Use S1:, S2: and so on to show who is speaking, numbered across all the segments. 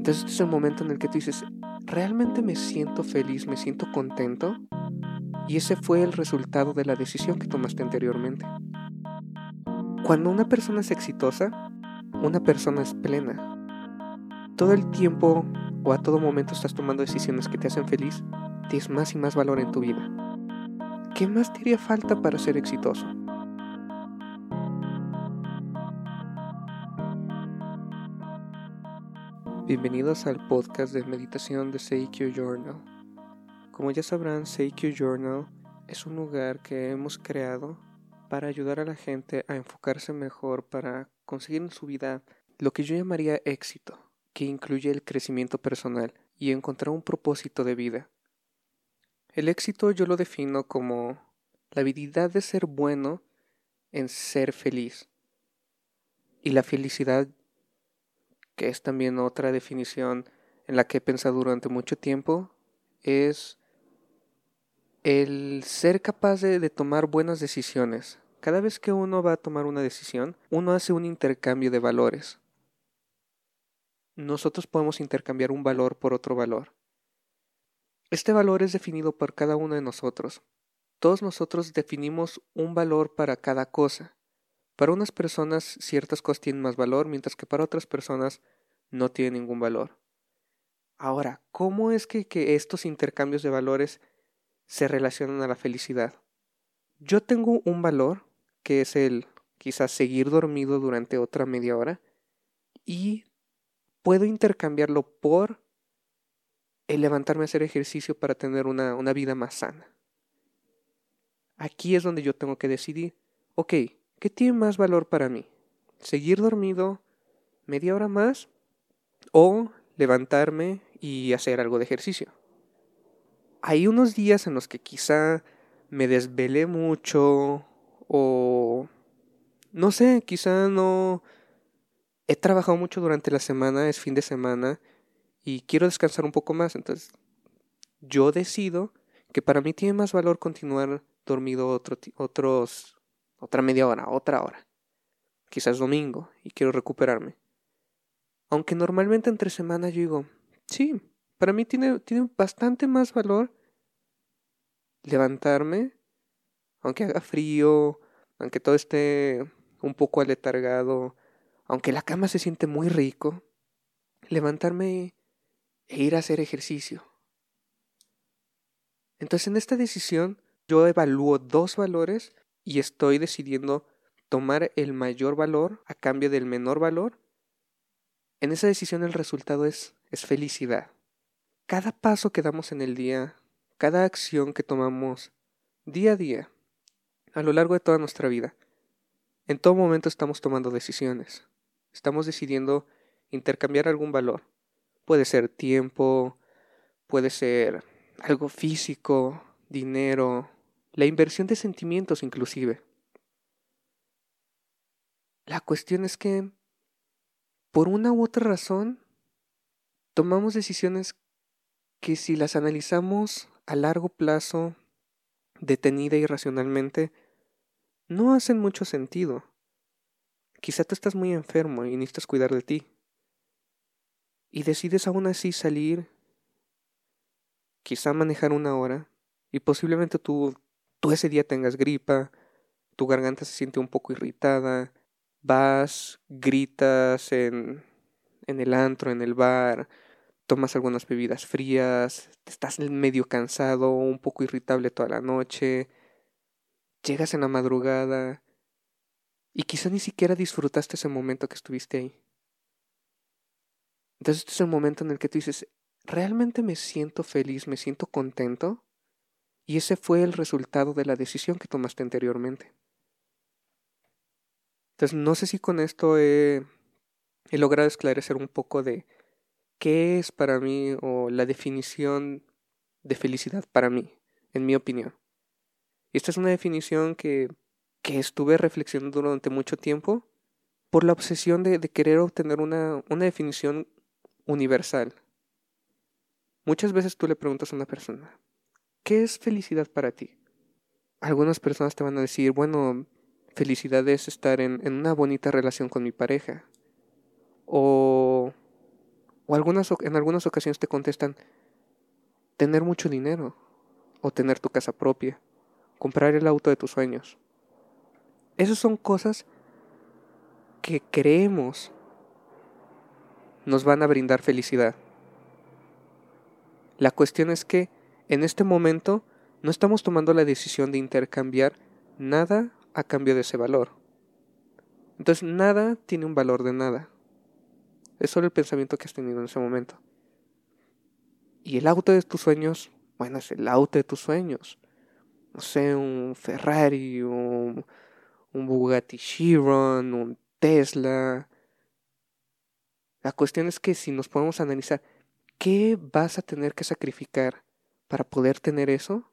S1: Entonces este es el momento en el que tú dices, ¿realmente me siento feliz, me siento contento? Y ese fue el resultado de la decisión que tomaste anteriormente. Cuando una persona es exitosa, una persona es plena. Todo el tiempo o a todo momento estás tomando decisiones que te hacen feliz, tienes más y más valor en tu vida. ¿Qué más te haría falta para ser exitoso? Bienvenidos al podcast de meditación de Seikyo Journal. Como ya sabrán, Seikyo Journal es un lugar que hemos creado para ayudar a la gente a enfocarse mejor para conseguir en su vida lo que yo llamaría éxito, que incluye el crecimiento personal y encontrar un propósito de vida. El éxito yo lo defino como la habilidad de ser bueno en ser feliz. Y la felicidad que es también otra definición en la que he pensado durante mucho tiempo, es el ser capaz de, tomar buenas decisiones. Cada vez que uno va a tomar una decisión, uno hace un intercambio de valores. Nosotros podemos intercambiar un valor por otro valor. Este valor es definido por cada uno de nosotros. Todos nosotros definimos un valor para cada cosa. Para unas personas ciertas cosas tienen más valor, mientras que para otras personas no tienen ningún valor. Ahora, ¿cómo es que, estos intercambios de valores se relacionan a la felicidad? Yo tengo un valor que es el quizás seguir dormido durante otra media hora y puedo intercambiarlo por el levantarme a hacer ejercicio para tener una, una vida más sana. Aquí es donde yo tengo que decidir, ok, ¿Qué tiene más valor para mí? ¿Seguir dormido media hora más o levantarme y hacer algo de ejercicio? Hay unos días en los que quizá me desvelé mucho o no sé, quizá no he trabajado mucho durante la semana, es fin de semana y quiero descansar un poco más, entonces yo decido que para mí tiene más valor continuar dormido otros otra media hora, otra hora. Quizás domingo y quiero recuperarme. Aunque normalmente entre semana yo digo, sí, para mí tiene, tiene bastante más valor levantarme, aunque haga frío, aunque todo esté un poco aletargado, aunque la cama se siente muy rico, levantarme e ir a hacer ejercicio. Entonces en esta decisión yo evalúo dos valores y estoy decidiendo tomar el mayor valor a cambio del menor valor, en esa decisión el resultado es, es felicidad. Cada paso que damos en el día, cada acción que tomamos día a día, a lo largo de toda nuestra vida, en todo momento estamos tomando decisiones. Estamos decidiendo intercambiar algún valor. Puede ser tiempo, puede ser algo físico, dinero, la inversión de sentimientos inclusive. La cuestión es que, por una u otra razón, tomamos decisiones que si las analizamos a largo plazo, detenida y racionalmente, no hacen mucho sentido. Quizá tú estás muy enfermo y necesitas cuidar de ti. Y decides aún así salir, quizá manejar una hora, y posiblemente tú tú ese día tengas gripa, tu garganta se siente un poco irritada, vas, gritas en, en el antro, en el bar, tomas algunas bebidas frías, estás medio cansado, un poco irritable toda la noche, llegas en la madrugada y quizá ni siquiera disfrutaste ese momento que estuviste ahí. Entonces este es el momento en el que tú dices, ¿realmente me siento feliz, me siento contento? Y ese fue el resultado de la decisión que tomaste anteriormente. Entonces, no sé si con esto he, logrado esclarecer un poco de qué es para mí o la definición de felicidad para mí, en mi opinión. Esta es una definición que, que estuve reflexionando durante mucho tiempo por la obsesión de, de querer obtener una, una definición universal. Muchas veces tú le preguntas a una persona, ¿Qué es felicidad para ti? Algunas personas te van a decir, bueno, felicidad es estar en, una bonita relación con mi pareja. O, O algunas, en algunas ocasiones te contestan tener mucho dinero o tener tu casa propia, comprar el auto de tus sueños. Esas son cosas que creemos nos van a brindar felicidad. La cuestión es que en este momento no estamos tomando la decisión de intercambiar nada a cambio de ese valor. Entonces nada tiene un valor de nada. Es solo el pensamiento que has tenido en ese momento. Y el auto de tus sueños, bueno, es el auto de tus sueños. No sé, un Ferrari, un, un Bugatti Chiron, un Tesla. La cuestión es que si nos podemos analizar, ¿qué vas a tener que sacrificar para poder tener eso?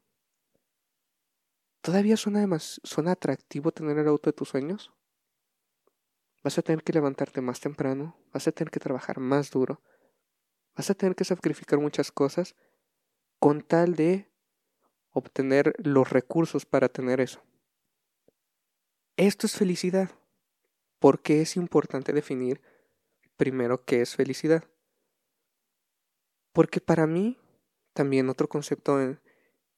S1: ¿Todavía suena, suena atractivo tener el auto de tus sueños? Vas a tener que levantarte más temprano, vas a tener que trabajar más duro, vas a tener que sacrificar muchas cosas con tal de obtener los recursos para tener eso. Esto es felicidad. ¿Por qué es importante definir primero qué es felicidad? Porque para mí, también otro concepto en,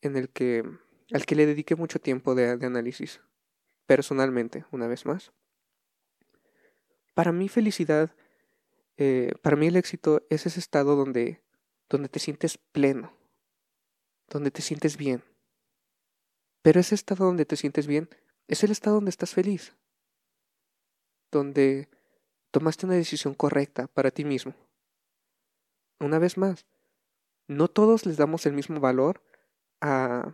S1: el que, al que le dediqué mucho tiempo de, de análisis, personalmente, una vez más, para mí felicidad, eh, para mí el éxito es ese estado donde, donde te sientes pleno, donde te sientes bien. Pero ese estado donde te sientes bien es el estado donde estás feliz, donde tomaste una decisión correcta para ti mismo. Una vez más, no todos les damos el mismo valor a,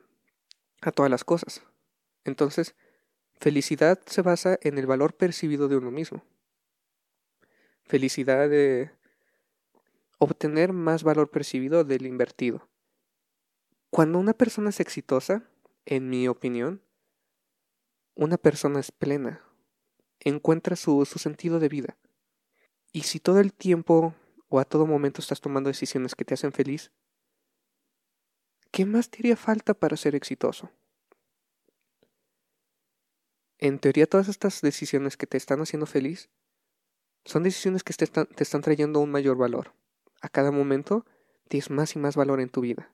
S1: a todas las cosas. Entonces, felicidad se basa en el valor percibido de uno mismo felicidad de obtener más valor percibido del invertido. Cuando una persona es exitosa, en mi opinión, una persona es plena, encuentra su, su sentido de vida. Y si todo el tiempo o a todo momento estás tomando decisiones que te hacen feliz, ¿qué más te haría falta para ser exitoso? En teoría todas estas decisiones que te están haciendo feliz son decisiones que te están, trayendo un mayor valor. A cada momento tienes más y más valor en tu vida.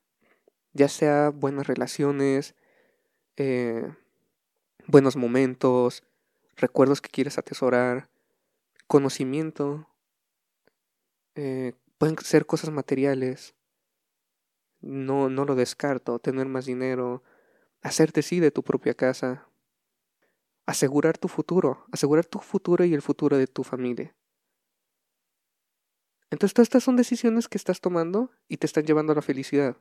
S1: Ya sea buenas relaciones, eh, buenos momentos, recuerdos que quieres atesorar, conocimiento, eh, pueden ser cosas materiales. No, no lo descarto, tener más dinero, hacerte sí de tu propia casa, asegurar tu futuro, asegurar tu futuro y el futuro de tu familia. Entonces todas estas son decisiones que estás tomando y te están llevando a la felicidad.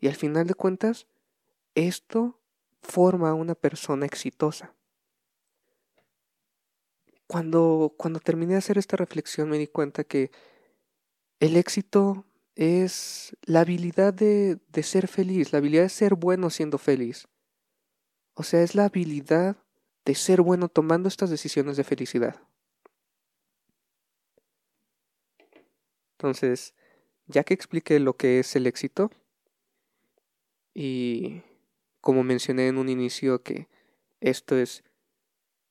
S1: Y al final de cuentas, esto forma a una persona exitosa. Cuando, cuando terminé de hacer esta reflexión me di cuenta que el éxito es la habilidad de, de ser feliz, la habilidad de ser bueno siendo feliz. O sea, es la habilidad de ser bueno tomando estas decisiones de felicidad. Entonces, ya que expliqué lo que es el éxito, y como mencioné en un inicio que esto es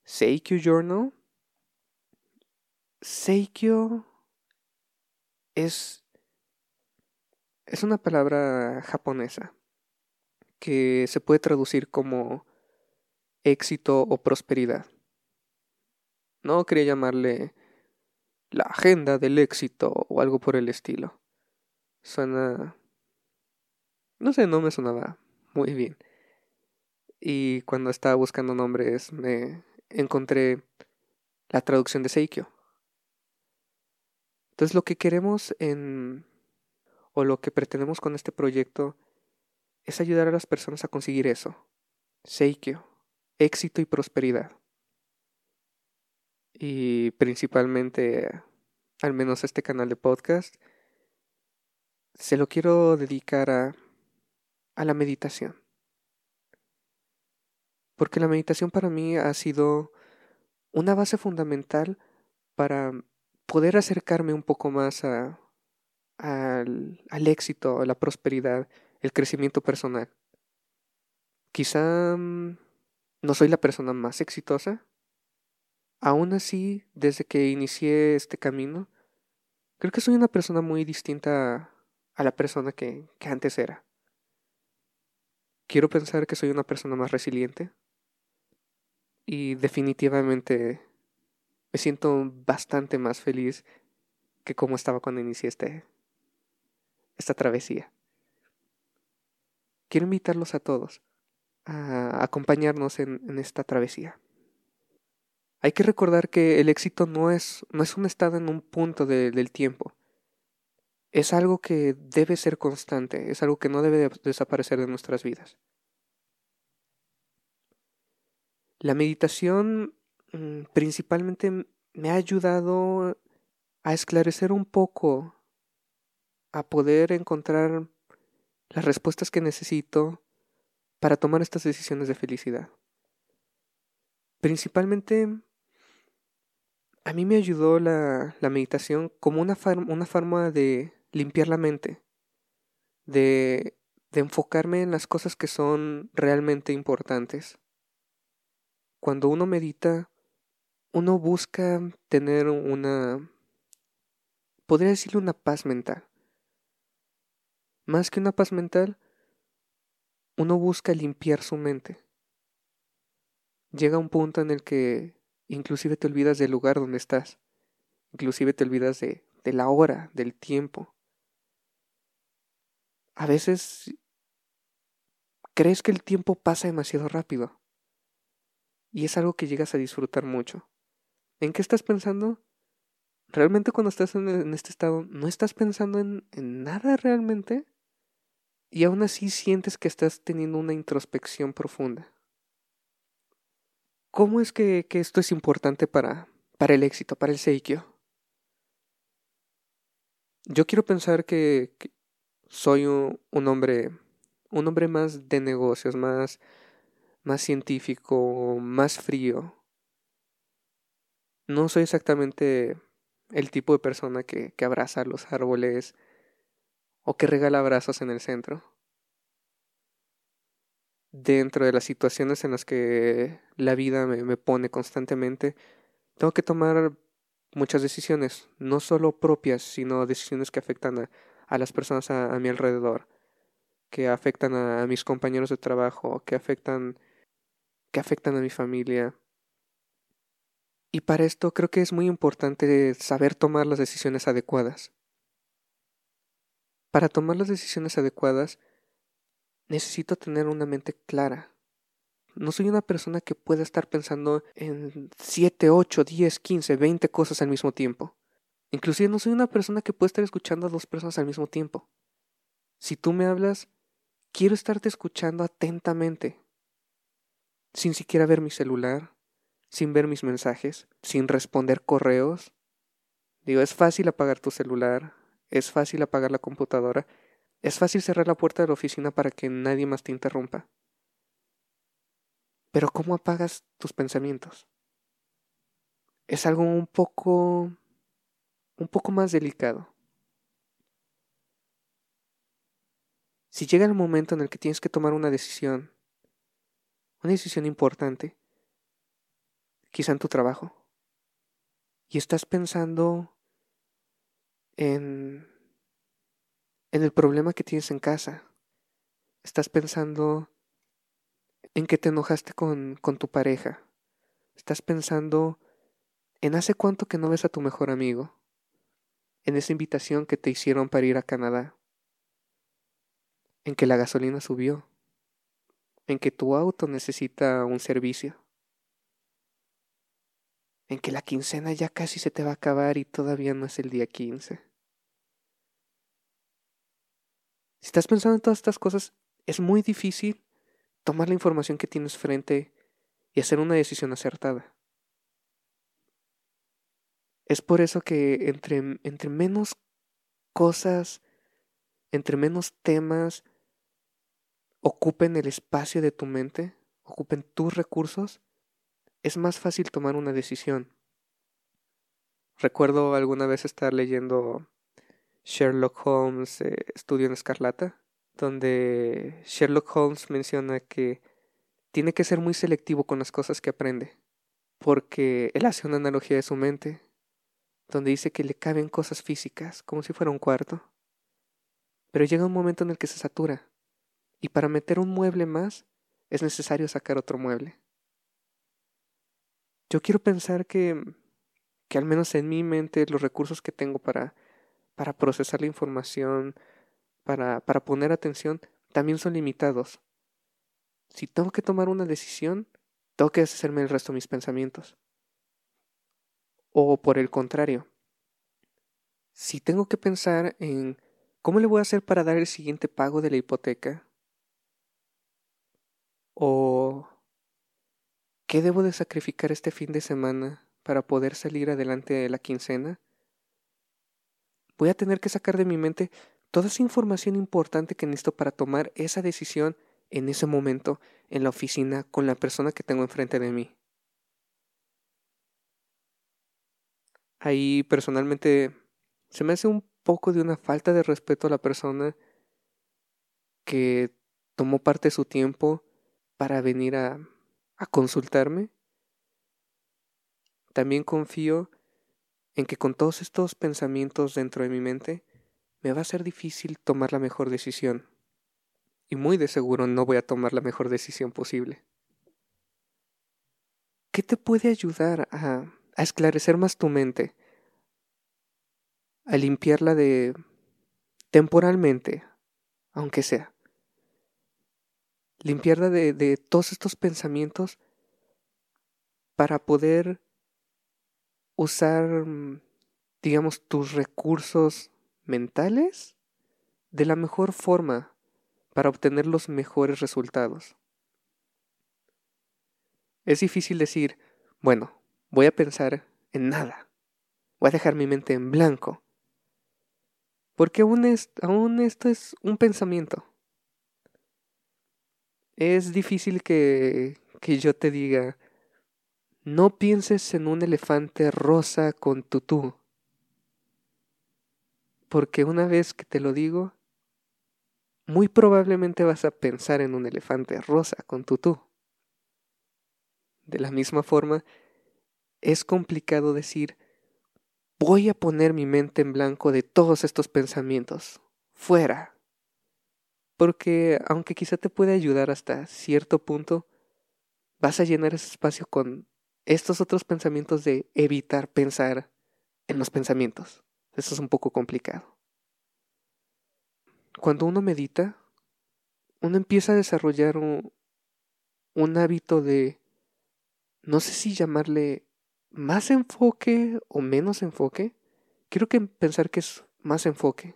S1: Seikyo Journal, Seikyo es, es una palabra japonesa que se puede traducir como éxito o prosperidad. No quería llamarle la agenda del éxito o algo por el estilo. Suena... No sé, no me sonaba muy bien. Y cuando estaba buscando nombres me encontré la traducción de Seikyo. Entonces lo que queremos en... o lo que pretendemos con este proyecto es ayudar a las personas a conseguir eso. Seikyo, éxito y prosperidad y principalmente, al menos este canal de podcast, se lo quiero dedicar a, a la meditación. Porque la meditación para mí ha sido una base fundamental para poder acercarme un poco más a, al, al éxito, la prosperidad, el crecimiento personal. Quizá mm, no soy la persona más exitosa, Aún así, desde que inicié este camino, Creo que soy una persona muy distinta a la persona que, que antes era. Quiero pensar que soy una persona más resiliente. Y definitivamente me siento bastante más feliz que como estaba cuando inicié este, esta travesía. Quiero invitarlos a todos a acompañarnos en, esta travesía. Hay que recordar que el éxito no es, no es un estado en un punto de, del tiempo. Es algo que debe ser constante, es algo que no debe desaparecer de nuestras vidas. La meditación mm, principalmente me ha ayudado a esclarecer un poco, a poder encontrar las respuestas que necesito para tomar estas decisiones de felicidad. Principalmente a mí me ayudó la, la meditación como una, una forma de limpiar la mente, de, de enfocarme en las cosas que son realmente importantes. Cuando uno medita, uno busca tener una, podría decirle una paz mental. Más que una paz mental, uno busca limpiar su mente. Llega un punto en el que Inclusive te olvidas del lugar donde estás. Inclusive te olvidas de, de la hora, del tiempo. A veces crees que el tiempo pasa demasiado rápido. Y es algo que llegas a disfrutar mucho. ¿En qué estás pensando? ¿Realmente cuando estás en, este estado no estás pensando en, en nada realmente? Y aún así sientes que estás teniendo una introspección profunda. ¿Cómo es que, esto es importante para, para el éxito, para el Seikyo? Yo quiero pensar que, soy un, un, hombre, un hombre más de negocios, más, más científico, más frío. No soy exactamente el tipo de persona que, que abraza los árboles o que regala abrazos en el centro dentro de las situaciones en las que la vida me, pone constantemente, tengo que tomar muchas decisiones, no solo propias, sino decisiones que afectan a, las personas a, mi alrededor, que afectan a, mis compañeros de trabajo, que afectan, que afectan a mi familia. Y para esto creo que es muy importante saber tomar las decisiones adecuadas. Para tomar las decisiones adecuadas, necesito tener una mente clara. No soy una persona que pueda estar pensando en 7, 8, 10, 15, 20 cosas al mismo tiempo. Inclusive no soy una persona que pueda estar escuchando a dos personas al mismo tiempo. Si tú me hablas, quiero estarte escuchando atentamente, sin siquiera ver mi celular, sin ver mis mensajes, sin responder correos. Digo, es fácil apagar tu celular, es fácil apagar la computadora, es fácil cerrar la puerta de la oficina para que nadie más te interrumpa. Pero ¿cómo apagas tus pensamientos? Es algo un poco... un poco más delicado. Si llega el momento en el que tienes que tomar una decisión, una decisión importante, quizá en tu trabajo, y estás pensando en el problema que tienes en casa. Estás pensando en que te enojaste con, con tu pareja. Estás pensando en hace cuánto que no ves a tu mejor amigo. En esa invitación que te hicieron para ir a Canadá. En que la gasolina subió. En que tu auto necesita un servicio. En que la quincena ya casi se te va a acabar y todavía no es el día 15. Si estás pensando en todas estas cosas, es muy difícil tomar la información que tienes frente y hacer una decisión acertada. Es por eso que entre, entre menos cosas, entre menos temas ocupen el espacio de tu mente, ocupen tus recursos, es más fácil tomar una decisión. Recuerdo alguna vez estar leyendo Sherlock Holmes eh, Estudio en Escarlata, donde Sherlock Holmes menciona que tiene que ser muy selectivo con las cosas que aprende, porque él hace una analogía de su mente, donde dice que le caben cosas físicas, como si fuera un cuarto. Pero llega un momento en el que se satura, y para meter un mueble más es necesario sacar otro mueble. Yo quiero pensar que, que al menos en mi mente los recursos que tengo para, para procesar la información, para, para poner atención, también son limitados. Si tengo que tomar una decisión, tengo que deshacerme el resto de mis pensamientos. O por el contrario, si tengo que pensar en cómo le voy a hacer para dar el siguiente pago de la hipoteca, o qué debo de sacrificar este fin de semana para poder salir adelante de la quincena, voy a tener que sacar de mi mente toda esa información importante que necesito para tomar esa decisión en ese momento en la oficina con la persona que tengo enfrente de mí. Ahí personalmente se me hace un poco de una falta de respeto a la persona que tomó parte de su tiempo para venir a, a consultarme. También confío en que con todos estos pensamientos dentro de mi mente me va a ser difícil tomar la mejor decisión. Y muy de seguro no voy a tomar la mejor decisión posible. ¿Qué te puede ayudar a a esclarecer más tu mente, a limpiarla de temporalmente, aunque sea. Limpiarla de, de todos estos pensamientos para poder usar, digamos, tus recursos mentales de la mejor forma para obtener los mejores resultados. Es difícil decir, bueno, voy a pensar en nada. Voy a dejar mi mente en blanco. Porque aún, aún esto es un pensamiento. Es difícil que, que yo te diga, no pienses en un elefante rosa con tutú. Porque una vez que te lo digo, muy probablemente vas a pensar en un elefante rosa con tutú. De la misma forma, es complicado decir, voy a poner mi mente en blanco de todos estos pensamientos, fuera. Porque aunque quizá te pueda ayudar hasta cierto punto, vas a llenar ese espacio con estos otros pensamientos de evitar pensar en los pensamientos. Eso es un poco complicado. Cuando uno medita, uno empieza a desarrollar un, hábito de, no sé si llamarle más enfoque o menos enfoque, quiero que pensar que es más enfoque.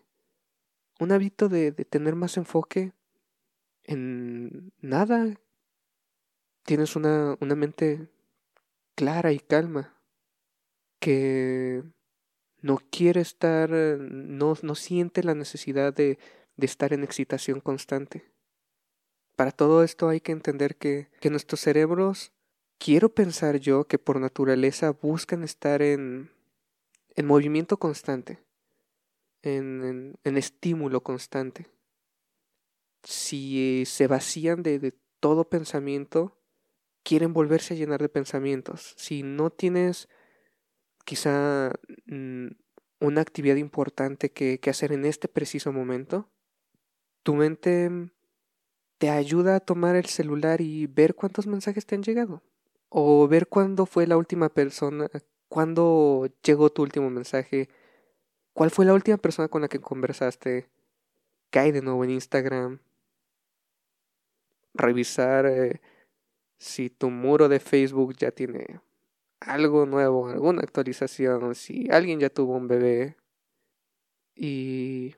S1: Un hábito de, de tener más enfoque en nada. Tienes una, una mente clara y calma que no quiere estar, no, no siente la necesidad de, de estar en excitación constante. Para todo esto hay que entender que, que nuestros cerebros quiero pensar yo que por naturaleza buscan estar en, en movimiento constante, en, en, estímulo constante. Si se vacían de, de todo pensamiento, quieren volverse a llenar de pensamientos. Si no tienes quizá mm, una actividad importante que, hacer en este preciso momento, tu mente te ayuda a tomar el celular y ver cuántos mensajes te han llegado o ver cuándo fue la última persona, cuándo llegó tu último mensaje, cuál fue la última persona con la que conversaste, cae de nuevo en Instagram, revisar eh, si tu muro de Facebook ya tiene algo nuevo, alguna actualización, si alguien ya tuvo un bebé y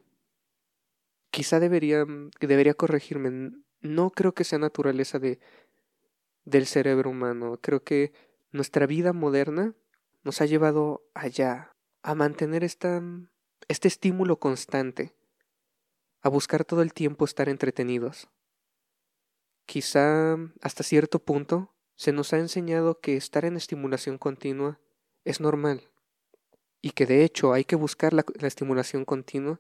S1: quizá debería debería corregirme, no creo que sea naturaleza de del cerebro humano. Creo que nuestra vida moderna nos ha llevado allá, a mantener esta, este estímulo constante, a buscar todo el tiempo estar entretenidos. Quizá hasta cierto punto se nos ha enseñado que estar en estimulación continua es normal y que de hecho hay que buscar la, la estimulación continua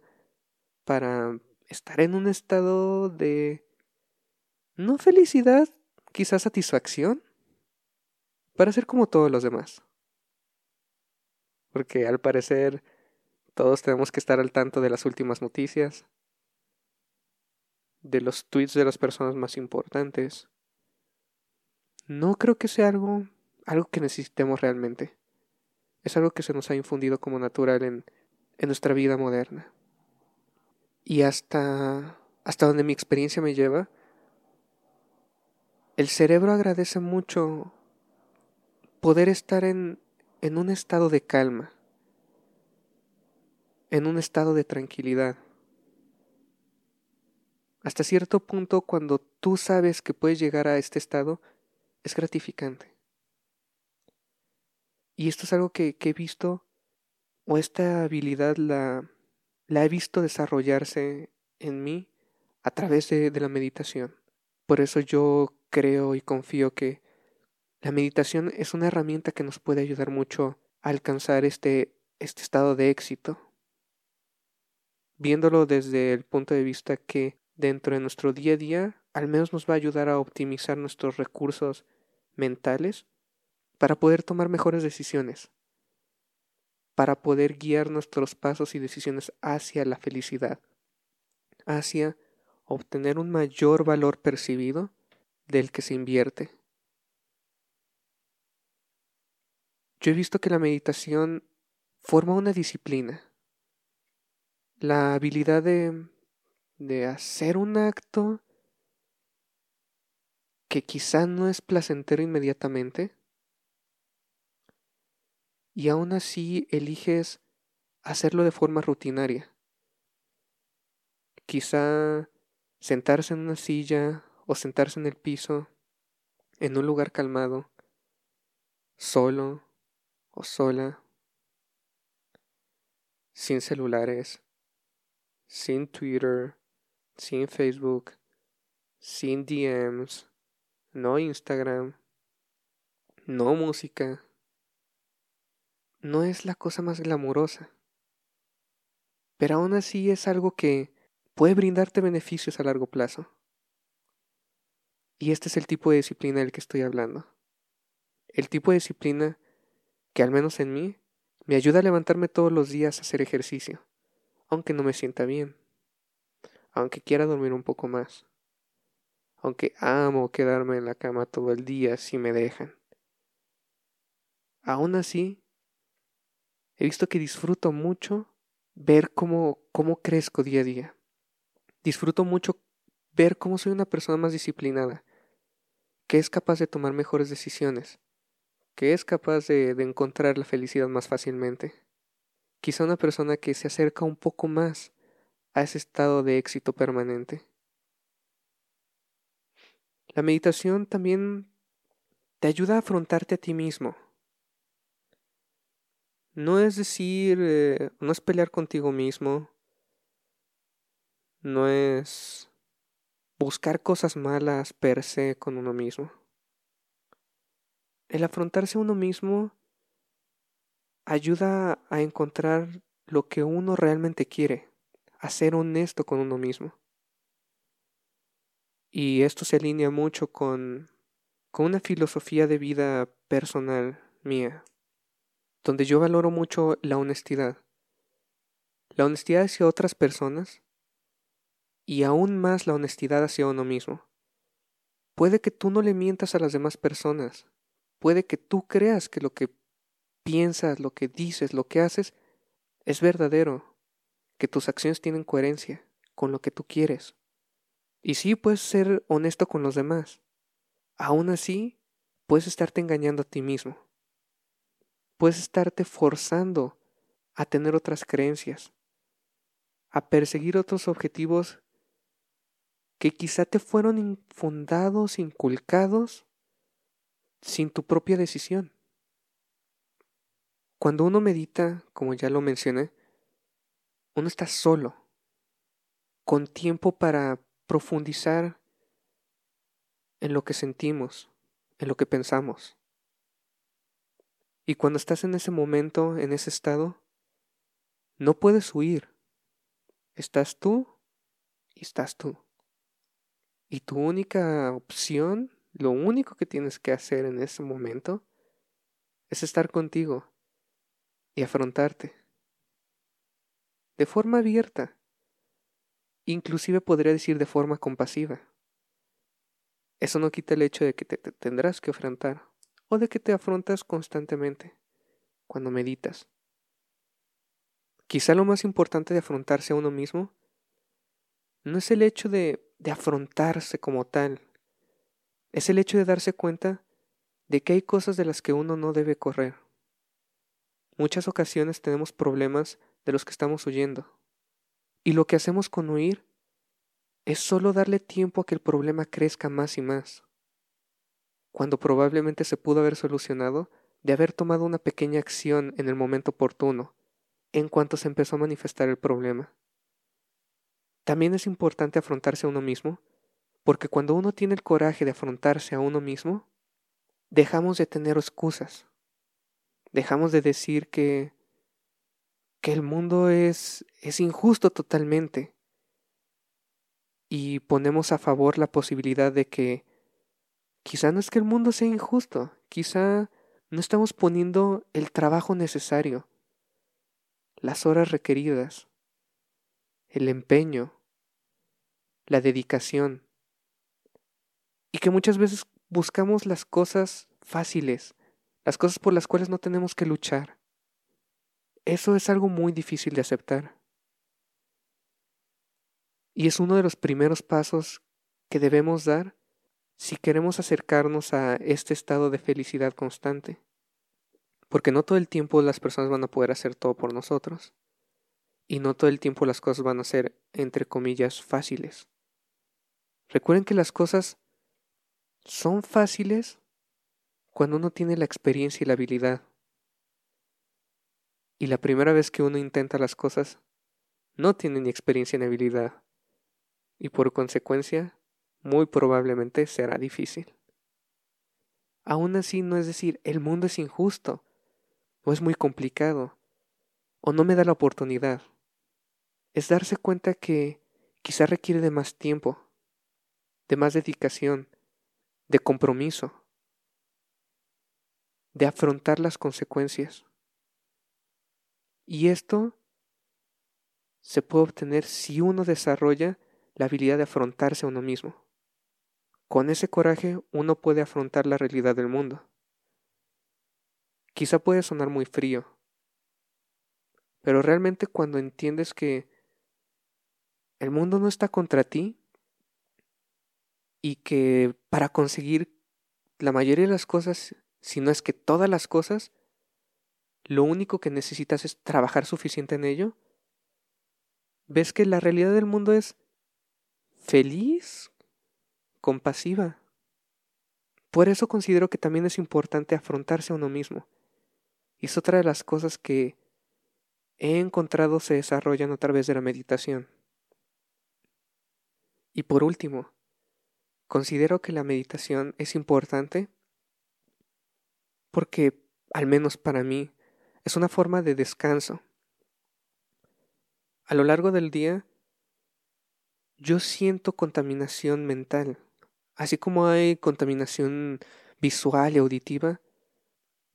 S1: para estar en un estado de no felicidad, quizás satisfacción para ser como todos los demás. porque al parecer todos tenemos que estar al tanto de las últimas noticias, de los tweets de las personas más importantes. No creo que sea algo, algo que necesitemos realmente. Es algo que se nos ha infundido como natural en, en nuestra vida moderna. Y hasta, hasta donde mi experiencia me lleva, el cerebro agradece mucho poder estar en, en un estado de calma, en un estado de tranquilidad. Hasta cierto punto, cuando tú sabes que puedes llegar a este estado, es gratificante. Y esto es algo que, he visto, o esta habilidad la, he visto desarrollarse en mí a través de, de la meditación. Por eso yo creo y confío que la meditación es una herramienta que nos puede ayudar mucho a alcanzar este, este estado de éxito. Viéndolo desde el punto de vista que dentro de nuestro día a día al menos nos va a ayudar a optimizar nuestros recursos mentales para poder tomar mejores decisiones, para poder guiar nuestros pasos y decisiones hacia la felicidad, hacia obtener un mayor valor percibido del que se invierte. Yo he visto que la meditación forma una disciplina, la habilidad de, de hacer un acto que quizá no es placentero inmediatamente, y aún así eliges hacerlo de forma rutinaria. Quizá sentarse en una silla o sentarse en el piso, en un lugar calmado, solo o sola, sin celulares, sin Twitter, sin Facebook, sin DMs, no Instagram, no música. No es la cosa más glamurosa, pero aún así es algo que puede brindarte beneficios a largo plazo. Y este es el tipo de disciplina del que estoy hablando. El tipo de disciplina que al menos en mí me ayuda a levantarme todos los días a hacer ejercicio, aunque no me sienta bien, aunque quiera dormir un poco más, aunque amo quedarme en la cama todo el día si me dejan. Aún así, he visto que disfruto mucho ver cómo, cómo crezco día a día. Disfruto mucho ver cómo soy una persona más disciplinada, que es capaz de tomar mejores decisiones, que es capaz de, de encontrar la felicidad más fácilmente. Quizá una persona que se acerca un poco más a ese estado de éxito permanente. La meditación también te ayuda a afrontarte a ti mismo. No es decir, eh, no es pelear contigo mismo, no es buscar cosas malas per se con uno mismo. El afrontarse a uno mismo ayuda a encontrar lo que uno realmente quiere, a ser honesto con uno mismo. Y esto se alinea mucho con, con una filosofía de vida personal mía, donde yo valoro mucho la honestidad. La honestidad hacia otras personas y aún más la honestidad hacia uno mismo. Puede que tú no le mientas a las demás personas, puede que tú creas que lo que piensas, lo que dices, lo que haces es verdadero, que tus acciones tienen coherencia con lo que tú quieres. Y sí puedes ser honesto con los demás. Aún así, puedes estarte engañando a ti mismo. Puedes estarte forzando a tener otras creencias, a perseguir otros objetivos que quizá te fueron infundados, inculcados, sin tu propia decisión. Cuando uno medita, como ya lo mencioné, uno está solo, con tiempo para profundizar en lo que sentimos, en lo que pensamos. Y cuando estás en ese momento, en ese estado, no puedes huir. Estás tú y estás tú. Y tu única opción, lo único que tienes que hacer en ese momento, es estar contigo y afrontarte. De forma abierta. Inclusive podría decir de forma compasiva. Eso no quita el hecho de que te, tendrás que afrontar o de que te afrontas constantemente cuando meditas. Quizá lo más importante de afrontarse a uno mismo no es el hecho de, de afrontarse como tal, es el hecho de darse cuenta de que hay cosas de las que uno no debe correr. Muchas ocasiones tenemos problemas de los que estamos huyendo, y lo que hacemos con huir es solo darle tiempo a que el problema crezca más y más, cuando probablemente se pudo haber solucionado de haber tomado una pequeña acción en el momento oportuno, en cuanto se empezó a manifestar el problema. También es importante afrontarse a uno mismo, porque cuando uno tiene el coraje de afrontarse a uno mismo, dejamos de tener excusas, dejamos de decir que que el mundo es es injusto totalmente y ponemos a favor la posibilidad de que quizá no es que el mundo sea injusto, quizá no estamos poniendo el trabajo necesario, las horas requeridas, el empeño, la dedicación, y que muchas veces buscamos las cosas fáciles, las cosas por las cuales no tenemos que luchar. Eso es algo muy difícil de aceptar. Y es uno de los primeros pasos que debemos dar si queremos acercarnos a este estado de felicidad constante. Porque no todo el tiempo las personas van a poder hacer todo por nosotros. Y no todo el tiempo las cosas van a ser, entre comillas, fáciles. Recuerden que las cosas son fáciles cuando uno tiene la experiencia y la habilidad. Y la primera vez que uno intenta las cosas, no tiene ni experiencia ni habilidad. Y por consecuencia, muy probablemente será difícil. Aún así no es decir, el mundo es injusto, o es muy complicado, o no me da la oportunidad. Es darse cuenta que quizá requiere de más tiempo, de más dedicación, de compromiso, de afrontar las consecuencias. Y esto se puede obtener si uno desarrolla la habilidad de afrontarse a uno mismo. Con ese coraje uno puede afrontar la realidad del mundo. Quizá puede sonar muy frío, pero realmente cuando entiendes que el mundo no está contra ti y que para conseguir la mayoría de las cosas, si no es que todas las cosas, lo único que necesitas es trabajar suficiente en ello, ves que la realidad del mundo es feliz, compasiva. Por eso considero que también es importante afrontarse a uno mismo. Y es otra de las cosas que he encontrado se desarrollan a través de la meditación. Y por último, considero que la meditación es importante porque, al menos para mí, es una forma de descanso. A lo largo del día, yo siento contaminación mental. Así como hay contaminación visual y auditiva,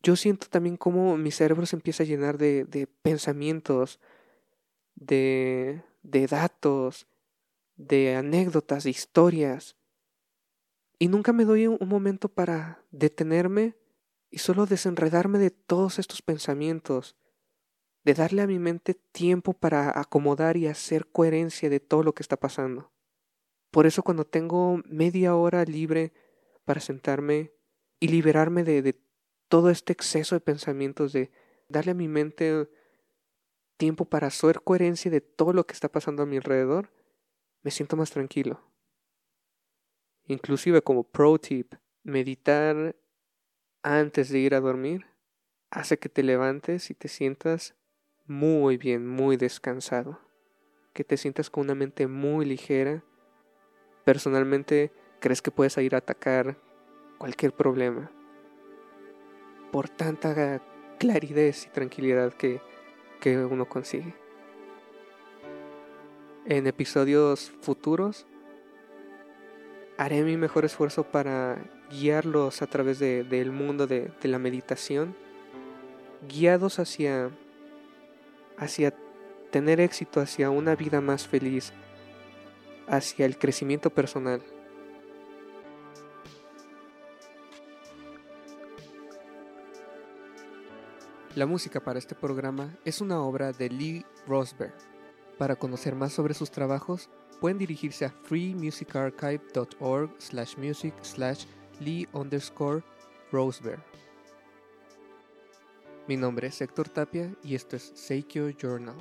S1: yo siento también cómo mi cerebro se empieza a llenar de, pensamientos, de, de datos, de anécdotas, de historias. Y nunca me doy un momento para detenerme y solo desenredarme de todos estos pensamientos, de darle a mi mente tiempo para acomodar y hacer coherencia de todo lo que está pasando. Por eso cuando tengo media hora libre para sentarme y liberarme de, todo este exceso de pensamientos, de darle a mi mente tiempo para hacer coherencia de todo lo que está pasando a mi alrededor, me siento más tranquilo. Inclusive como pro tip, meditar antes de ir a dormir hace que te levantes y te sientas muy bien, muy descansado, que te sientas con una mente muy ligera personalmente crees que puedes ir a atacar cualquier problema por tanta claridad y tranquilidad que, que uno consigue. En episodios futuros haré mi mejor esfuerzo para guiarlos a través de, del mundo de, de la meditación, guiados hacia hacia tener éxito, hacia una vida más feliz, hacia el crecimiento personal. La música para este programa es una obra de Lee Rosberg. Para conocer más sobre sus trabajos, pueden dirigirse a freemusicarchive.org slash music slash Lee underscore Rosberg. Mi nombre es Héctor Tapia y esto es Seikyo Journal.